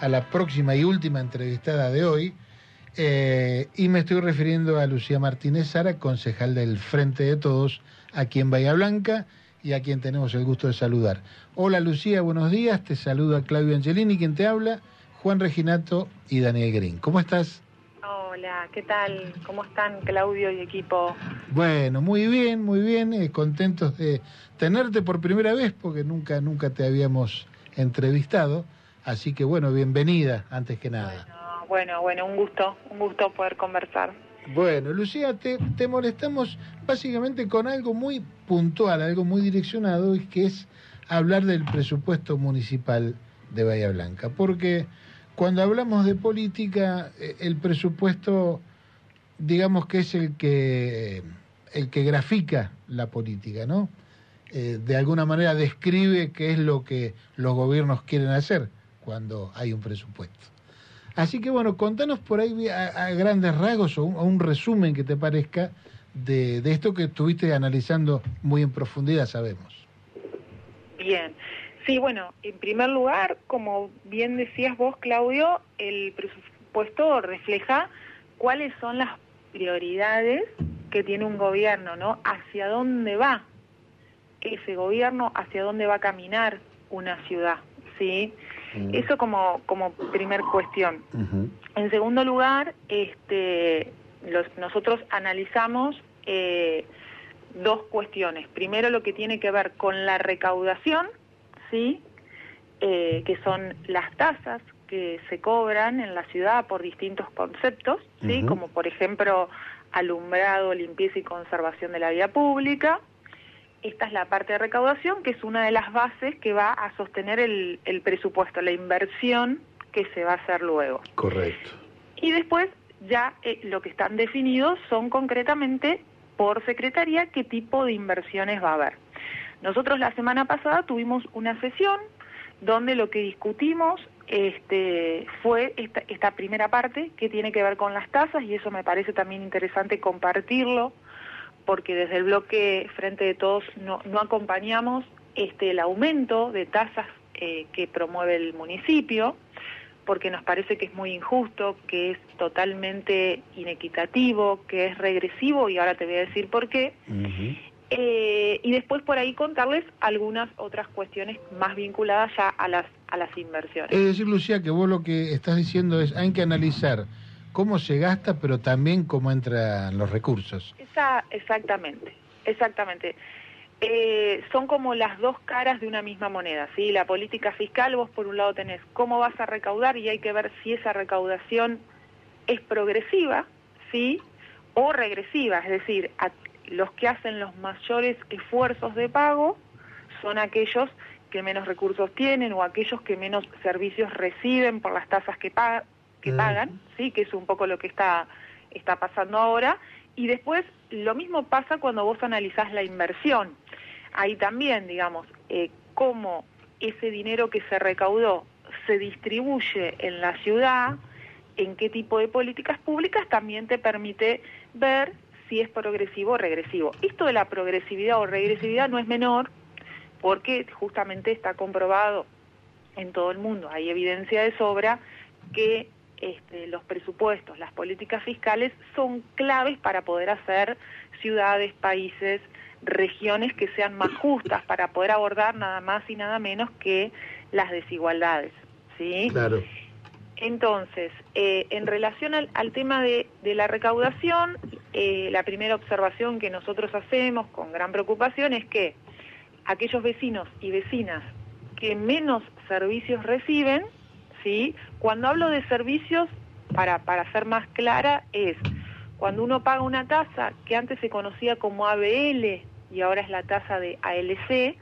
a la próxima y última entrevistada de hoy. Eh, y me estoy refiriendo a Lucía Martínez Sara, concejal del Frente de Todos aquí en Bahía Blanca y a quien tenemos el gusto de saludar. Hola Lucía, buenos días. Te saluda Claudio Angelini, quien te habla, Juan Reginato y Daniel Green. ¿Cómo estás? Hola, ¿qué tal? ¿Cómo están Claudio y equipo? Bueno, muy bien, muy bien, eh, contentos de tenerte por primera vez porque nunca, nunca te habíamos entrevistado. Así que bueno, bienvenida antes que nada. Bueno, bueno, un gusto, un gusto poder conversar. Bueno, Lucía, te, te molestamos básicamente con algo muy puntual, algo muy direccionado, y que es hablar del presupuesto municipal de Bahía Blanca. Porque cuando hablamos de política, eh, el presupuesto, digamos que es el que, el que grafica la política, ¿no? Eh, de alguna manera describe qué es lo que los gobiernos quieren hacer cuando hay un presupuesto. Así que bueno, contanos por ahí a, grandes rasgos o un, resumen que te parezca de, de, esto que estuviste analizando muy en profundidad, sabemos. Bien, sí, bueno, en primer lugar, como bien decías vos, Claudio, el presupuesto refleja cuáles son las prioridades que tiene un gobierno, ¿no? Hacia dónde va ese gobierno, hacia dónde va a caminar una ciudad, ¿sí? Eso como, como primer cuestión. En segundo lugar, este, los, nosotros analizamos eh, dos cuestiones. Primero, lo que tiene que ver con la recaudación, ¿sí? Eh, que son las tasas que se cobran en la ciudad por distintos conceptos, ¿sí? como por ejemplo alumbrado, limpieza y conservación de la vía pública, esta es la parte de recaudación, que es una de las bases que va a sostener el, presupuesto, la inversión que se va a hacer luego. Correcto. Y después ya eh, lo que están definidos son concretamente por secretaría qué tipo de inversiones va a haber. Nosotros la semana pasada tuvimos una sesión donde lo que discutimos este, fue esta, esta primera parte que tiene que ver con las tasas y eso me parece también interesante compartirlo porque desde el bloque Frente de Todos no, no acompañamos este, el aumento de tasas eh, que promueve el municipio, porque nos parece que es muy injusto, que es totalmente inequitativo, que es regresivo, y ahora te voy a decir por qué. Eh, y después por ahí contarles algunas otras cuestiones más vinculadas ya a las, a las inversiones. Es decir, Lucía, que vos lo que estás diciendo es hay que analizar cómo se gasta, pero también cómo entran los recursos. Exactamente, exactamente. Eh, son como las dos caras de una misma moneda, ¿sí? La política fiscal, vos por un lado tenés cómo vas a recaudar y hay que ver si esa recaudación es progresiva, ¿sí? O regresiva, es decir, los que hacen los mayores esfuerzos de pago son aquellos que menos recursos tienen o aquellos que menos servicios reciben por las tasas que, que pagan, sí, que es un poco lo que está está pasando ahora. Y después lo mismo pasa cuando vos analizás la inversión. Ahí también, digamos, eh, cómo ese dinero que se recaudó se distribuye en la ciudad, en qué tipo de políticas públicas, también te permite ver si es progresivo o regresivo. Esto de la progresividad o regresividad no es menor porque justamente está comprobado en todo el mundo, hay evidencia de sobra que este, los presupuestos, las políticas fiscales son claves para poder hacer ciudades, países, regiones que sean más justas para poder abordar nada más y nada menos que las desigualdades. ¿sí? Claro. Entonces, eh, en relación al, tema de, la recaudación, eh, la primera observación que nosotros hacemos con gran preocupación es que aquellos vecinos y vecinas que menos servicios reciben, ¿sí? Cuando hablo de servicios, para, para ser más clara, es cuando uno paga una tasa que antes se conocía como ABL y ahora es la tasa de ALC,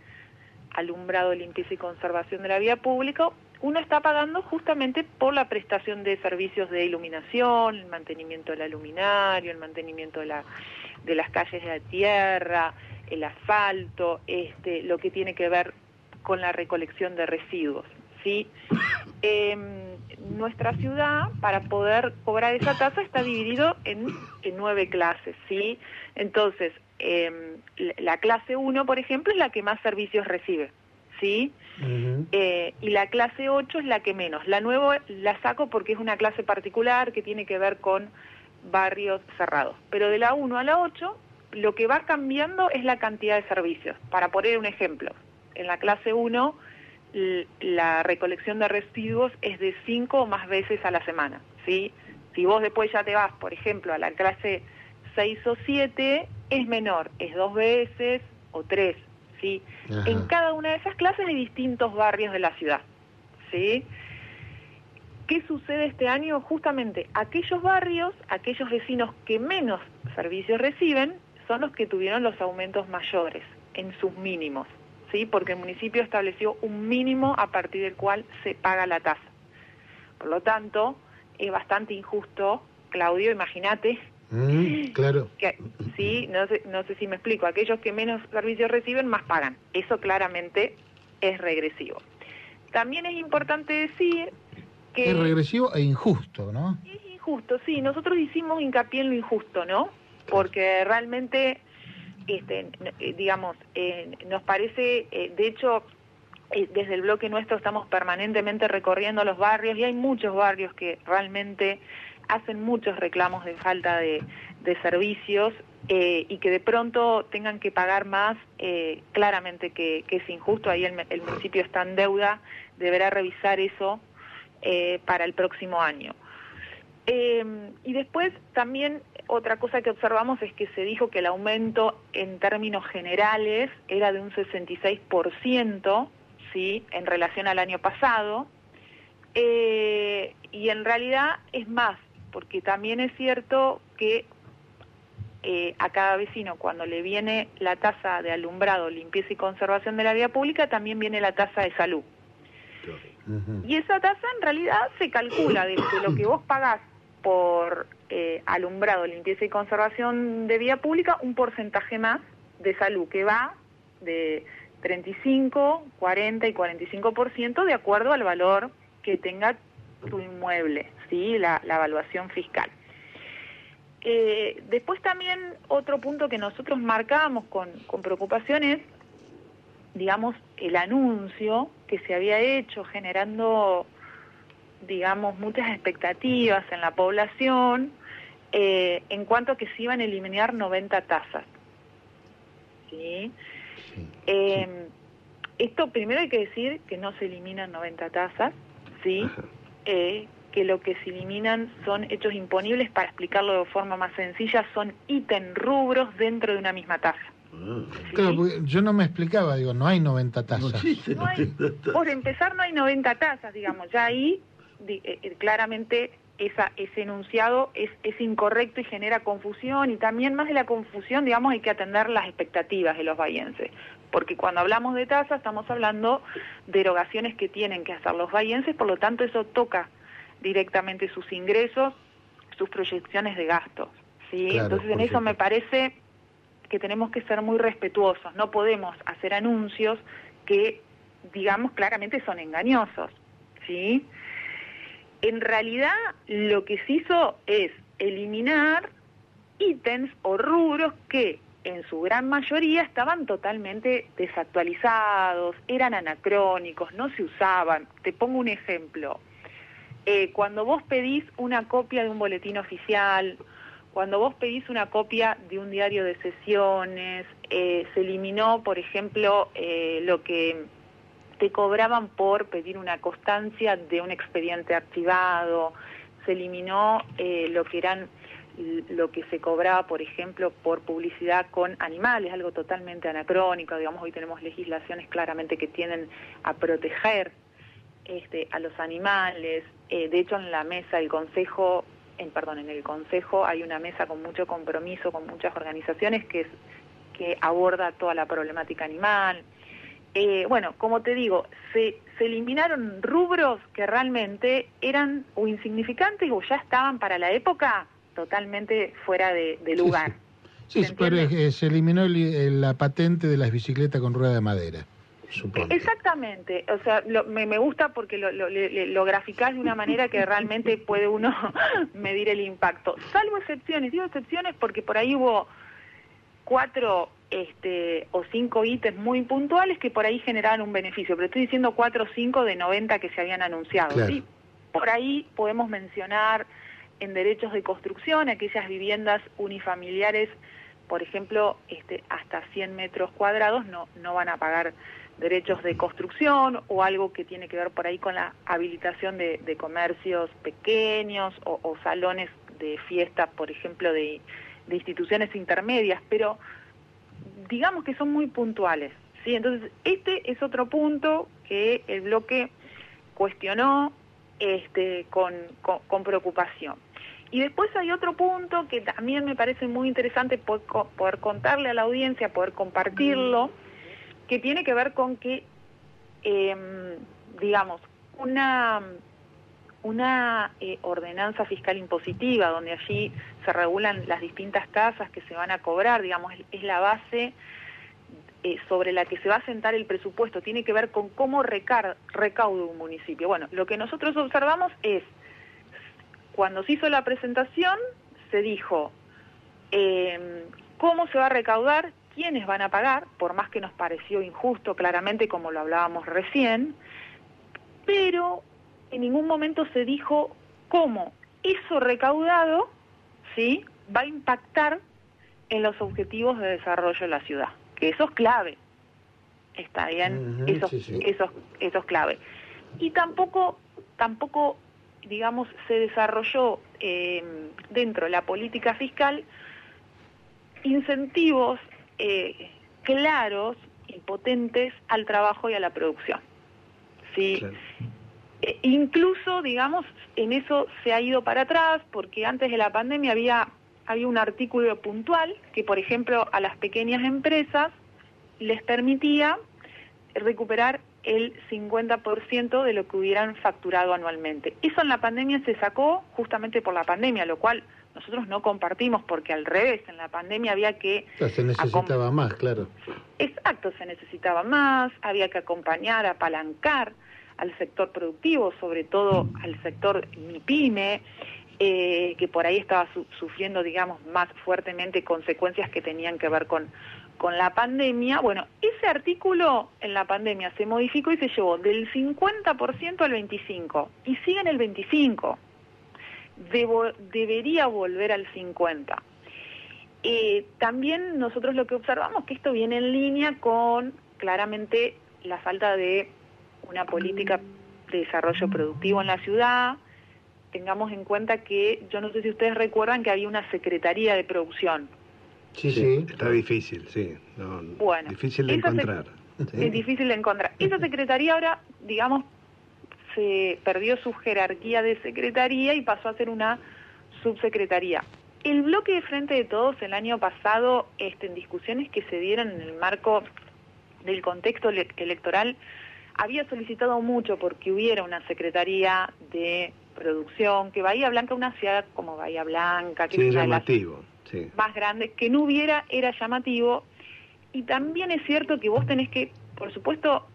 alumbrado, limpieza y conservación de la vía pública, uno está pagando justamente por la prestación de servicios de iluminación, el mantenimiento del aluminario, el mantenimiento de, la, de las calles de la tierra, el asfalto, este, lo que tiene que ver con la recolección de residuos. ¿Sí? Eh, nuestra ciudad, para poder cobrar esa tasa, está dividido en, nueve clases, ¿sí? Entonces, em, la clase 1, por ejemplo, es la que más servicios recibe, ¿sí? Eh, y la clase 8 es la que menos. La 9 la saco porque es una clase particular que tiene que ver con barrios cerrados. Pero de la 1 a la 8, lo que va cambiando es la cantidad de servicios. Para poner un ejemplo, en la clase 1 la recolección de residuos es de 5 o más veces a la semana, ¿sí? Si vos después ya te vas, por ejemplo, a la clase 6 o 7, es menor, es dos veces o tres, ¿sí? En cada una de esas clases hay distintos barrios de la ciudad, ¿sí? ¿Qué sucede este año? Justamente aquellos barrios, aquellos vecinos que menos servicios reciben, son los que tuvieron los aumentos mayores en sus mínimos, ¿sí? Porque el municipio estableció un mínimo a partir del cual se paga la tasa. Por lo tanto, es bastante injusto, Claudio, imagínate. Mm, claro. Que, sí, no sé, no sé si me explico. Aquellos que menos servicios reciben, más pagan. Eso claramente es regresivo. También es importante decir que... Es regresivo e injusto, ¿no? Es injusto, sí. Nosotros hicimos hincapié en lo injusto, ¿no? Porque realmente, este, eh, digamos, eh, nos parece, eh, de hecho, desde el bloque nuestro estamos permanentemente recorriendo los barrios y hay muchos barrios que realmente hacen muchos reclamos de falta de, servicios eh, y que de pronto tengan que pagar más, eh, claramente que, es injusto, ahí el, municipio está en deuda, deberá revisar eso eh, para el próximo año. Y después también otra cosa que observamos es que se dijo que el aumento en términos generales era de un 66%, ¿sí? en relación al año pasado. Eh, y en realidad es más, porque también es cierto que eh, a cada vecino cuando le viene la tasa de alumbrado, limpieza y conservación de la vía pública, también viene la tasa de salud. Y esa tasa en realidad se calcula de lo que vos pagás por eh, alumbrado, limpieza y conservación de vía pública, un porcentaje más de salud que va de 35, 40 y 45% de acuerdo al valor que tenga tu inmueble, ¿sí? la, evaluación fiscal. Eh, después también otro punto que nosotros marcamos con, con preocupación es, digamos, el anuncio que se había hecho generando, digamos, muchas expectativas en la población eh, en cuanto a que se iban a eliminar 90 tasas. ¿sí? Eh, esto primero hay que decir que no se eliminan 90 tasas, ¿sí? Eh, que lo que se eliminan son hechos imponibles, para explicarlo de forma más sencilla, son ítem rubros dentro de una misma tasa. Ah, claro, porque yo no me explicaba, digo, no hay 90 tasas. por empezar, no hay 90 tasas, digamos, ya ahí claramente esa, ese enunciado es, es incorrecto y genera confusión y también más de la confusión, digamos, hay que atender las expectativas de los bahienses, porque cuando hablamos de tasa estamos hablando de erogaciones que tienen que hacer los bahienses, por lo tanto eso toca directamente sus ingresos, sus proyecciones de gastos, ¿sí? Entonces en eso me parece que tenemos que ser muy respetuosos, no podemos hacer anuncios que digamos claramente son engañosos, ¿sí? En realidad lo que se hizo es eliminar ítems o rubros que en su gran mayoría estaban totalmente desactualizados, eran anacrónicos, no se usaban. Te pongo un ejemplo. Eh, cuando vos pedís una copia de un boletín oficial, cuando vos pedís una copia de un diario de sesiones, eh, se eliminó, por ejemplo, eh, lo que te cobraban por pedir una constancia de un expediente archivado, se eliminó eh, lo que eran lo que se cobraba, por ejemplo, por publicidad con animales, algo totalmente anacrónico, digamos, hoy tenemos legislaciones claramente que tienen a proteger este, a los animales, eh, de hecho en la mesa del Consejo, en, perdón, en el Consejo hay una mesa con mucho compromiso, con muchas organizaciones que, que aborda toda la problemática animal, eh, bueno, como te digo, se, se eliminaron rubros que realmente eran o insignificantes o ya estaban para la época totalmente fuera de, lugar. Sí, pero se eliminó la patente de las bicicletas con rueda de madera. Supongo. Exactamente, o sea, me, me, gusta porque lo, lo, lo graficás de una manera que realmente puede uno medir el impacto. Salvo excepciones, digo excepciones porque por ahí hubo cuatro este, o cinco ítems muy puntuales que por ahí generaban un beneficio, pero estoy diciendo cuatro o cinco de 90 que se habían anunciado. ¿sí? Por ahí podemos mencionar en derechos de construcción aquellas viviendas unifamiliares, por ejemplo, este, hasta 100 metros cuadrados no, no van a pagar derechos de construcción o algo que tiene que ver por ahí con la habilitación de, comercios pequeños o, salones de fiesta, por ejemplo, de, de instituciones intermedias, pero digamos que son muy puntuales. ¿sí? Entonces, este es otro punto que el bloque cuestionó este, con, con, preocupación. Y después hay otro punto que también me parece muy interesante poder, contarle a la audiencia, poder compartirlo, que tiene que ver con que, em, digamos, una, una eh, ordenanza fiscal impositiva, donde allí se regulan las distintas tasas que se van a cobrar, digamos, es, la base eh, sobre la que se va a sentar el presupuesto, tiene que ver con cómo recar, recauda un municipio. Bueno, lo que nosotros observamos es, cuando se hizo la presentación, se dijo eh, cómo se va a recaudar, quiénes van a pagar, por más que nos pareció injusto claramente como lo hablábamos recién, pero en ningún momento se dijo cómo eso recaudado ¿sí? va a impactar en los objetivos de desarrollo de la ciudad, que eso es clave. Está bien, eso, Eso, eso es clave. Y tampoco, tampoco digamos, se desarrolló eh, dentro de la política fiscal incentivos eh, claros y potentes al trabajo y a la producción. ¿sí? Eh, incluso, digamos, en eso se ha ido para atrás, porque antes de la pandemia había, había un artículo puntual que, por ejemplo, a las pequeñas empresas les permitía recuperar el 50% de lo que hubieran facturado anualmente. Eso en la pandemia se sacó justamente por la pandemia, lo cual nosotros no compartimos porque al revés, en la pandemia había que... se necesitaba más, claro. Exacto, se necesitaba más, había que acompañar, apalancar al sector productivo, sobre todo al sector MIPYME, eh, que por ahí estaba sufriendo, digamos, más fuertemente consecuencias que tenían que ver con, con la pandemia. Bueno, ese artículo en la pandemia se modificó y se llevó del 50% al 25% y sigue en el 25%. debería volver al 50%. Eh, también nosotros lo que observamos que esto viene en línea con claramente la falta de una política de desarrollo productivo en la ciudad. Tengamos en cuenta que, yo no sé si ustedes recuerdan que había una secretaría de producción. Sí, sí, está difícil, sí. bueno, difícil de encontrar. Es difícil de encontrar. Esa secretaría ahora, digamos, se perdió su jerarquía de secretaría y pasó a ser una subsecretaría. El bloque de Frente de Todos el año pasado, este, en discusiones que se dieron en el marco del contexto electoral, había solicitado mucho porque hubiera una secretaría de producción, que Bahía Blanca, una ciudad como Bahía Blanca, que es llamativo, más grande, que no hubiera era llamativo. Y también es cierto que vos tenés que, por supuesto,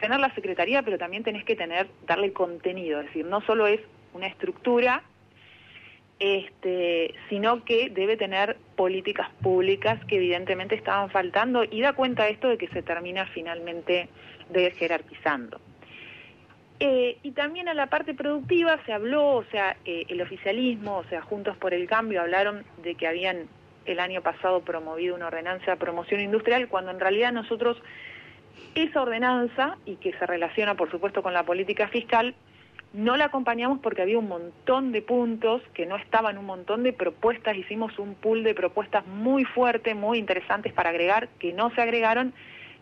tener la secretaría, pero también tenés que tener, darle contenido, es decir, no solo es una estructura, este, sino que debe tener políticas públicas que evidentemente estaban faltando y da cuenta esto de que se termina finalmente de jerarquizando. Eh, y también a la parte productiva se habló, o sea, eh, el oficialismo, o sea, Juntos por el Cambio hablaron de que habían el año pasado promovido una ordenanza de promoción industrial, cuando en realidad nosotros esa ordenanza, y que se relaciona por supuesto con la política fiscal, no la acompañamos porque había un montón de puntos que no estaban, un montón de propuestas, hicimos un pool de propuestas muy fuerte, muy interesantes para agregar, que no se agregaron,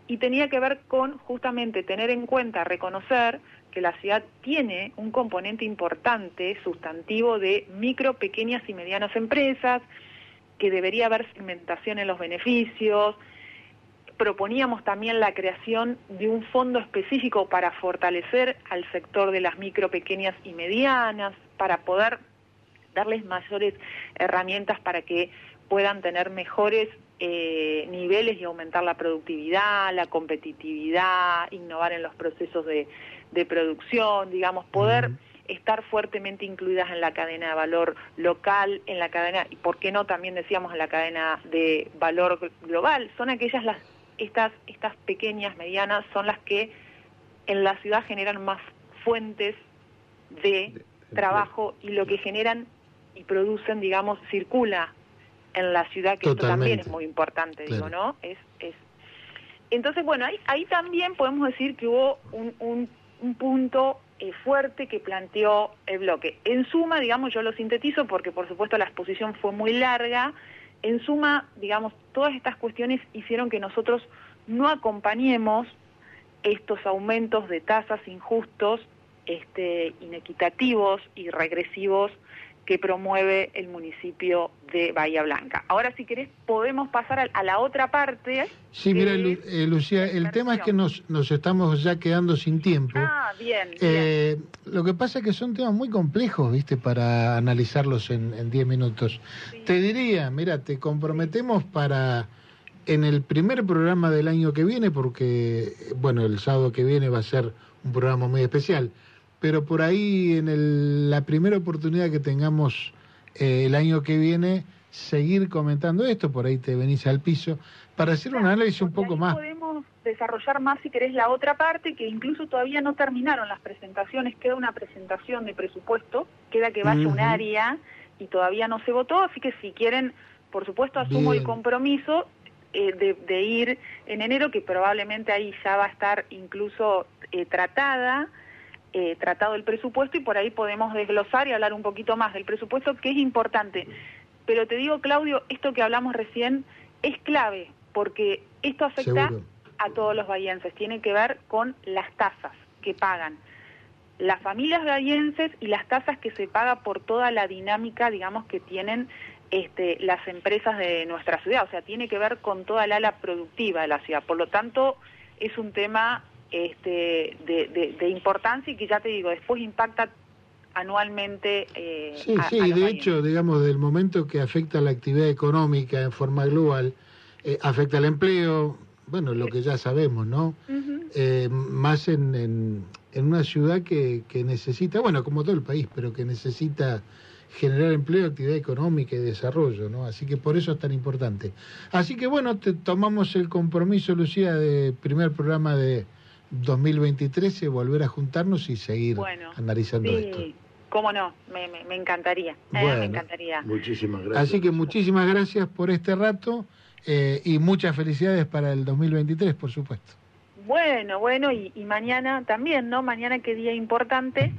y tenía que ver con justamente tener en cuenta, reconocer que la ciudad tiene un componente importante, sustantivo, de micro, pequeñas y medianas empresas, que debería haber segmentación en los beneficios. Proponíamos también la creación de un fondo específico para fortalecer al sector de las micro, pequeñas y medianas, para poder darles mayores herramientas para que puedan tener mejores eh, niveles y aumentar la productividad, la competitividad, innovar en los procesos de, producción, digamos, poder estar fuertemente incluidas en la cadena de valor local, en la cadena, y por qué no también decíamos en la cadena de valor global, son aquellas las, estas, estas pequeñas, medianas, son las que en la ciudad generan más fuentes de trabajo y lo que generan y producen, digamos, circula en la ciudad, que esto también es muy importante, digo, ¿no? Es, es... Entonces, bueno, ahí, ahí también podemos decir que hubo un, un, un punto eh, fuerte que planteó el bloque. En suma, digamos, yo lo sintetizo porque por supuesto la exposición fue muy larga, en suma, digamos, todas estas cuestiones hicieron que nosotros no acompañemos estos aumentos de tasas injustos, este, inequitativos y regresivos que promueve el municipio de Bahía Blanca. Ahora, si querés, podemos pasar a, la otra parte. Sí, mira, eh, Lucía, el tema es que nos, nos estamos ya quedando sin tiempo. Ah, bien, eh, Lo que pasa es que son temas muy complejos, ¿viste?, para analizarlos en 10 minutos. Te diría, mira, te comprometemos para en el primer programa del año que viene, porque, bueno, el sábado que viene va a ser un programa muy especial pero por ahí en la primera oportunidad que tengamos eh, el año que viene, seguir comentando esto, por ahí te venís al piso, para hacer un análisis un poco más. Podemos desarrollar más, si querés, la otra parte, que incluso todavía no terminaron las presentaciones, queda una presentación de presupuesto, queda que vaya un área y todavía no se votó, así que si quieren, por supuesto, asumo el compromiso eh, de, ir en enero, que probablemente ahí ya va a estar incluso eh, tratada eh, tratado el presupuesto y por ahí podemos desglosar y hablar un poquito más del presupuesto, que es importante. Pero te digo, Claudio, esto que hablamos recién es clave, porque esto afecta a todos los bahienses, tiene que ver con las tasas que pagan las familias bahienses y las tasas que se paga por toda la dinámica, digamos, que tienen este, las empresas de nuestra ciudad, o sea, tiene que ver con toda la ala productiva de la ciudad. Por lo tanto, es un tema este, de, importancia y que ya te digo, después impacta anualmente. Eh, sí, sí, de hecho, digamos, del momento que afecta la actividad económica en forma global, eh, afecta el empleo, bueno, lo que ya sabemos, ¿no? Eh, más en, en, en, una ciudad que, que necesita, bueno, como todo el país, pero que necesita generar empleo, actividad económica y desarrollo, ¿no? Así que por eso es tan importante. Así que bueno, te tomamos el compromiso, Lucía, de primer programa de 2023 volver a juntarnos y seguir analizando sí, esto. Cómo no, me, me, encantaría, eh, me encantaría. Muchísimas gracias. Así que muchísimas gracias por este rato eh, y muchas felicidades para el 2023, por supuesto. Bueno, bueno, y, y mañana también, ¿no? Mañana qué día importante,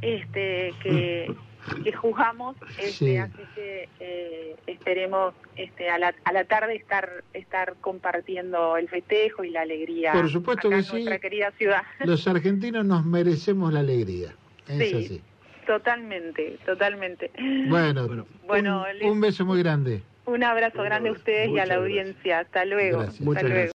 este, que que juzgamos, este, así que eh, esperemos este, a, la, a la tarde estar estar compartiendo el festejo y la alegría. Por supuesto que sí. Nuestra querida ciudad. Los argentinos nos merecemos la alegría. sí, totalmente, totalmente. Bueno, bueno, un, beso muy grande. Un abrazo grande a ustedes y a la audiencia. Hasta luego. Hasta luego.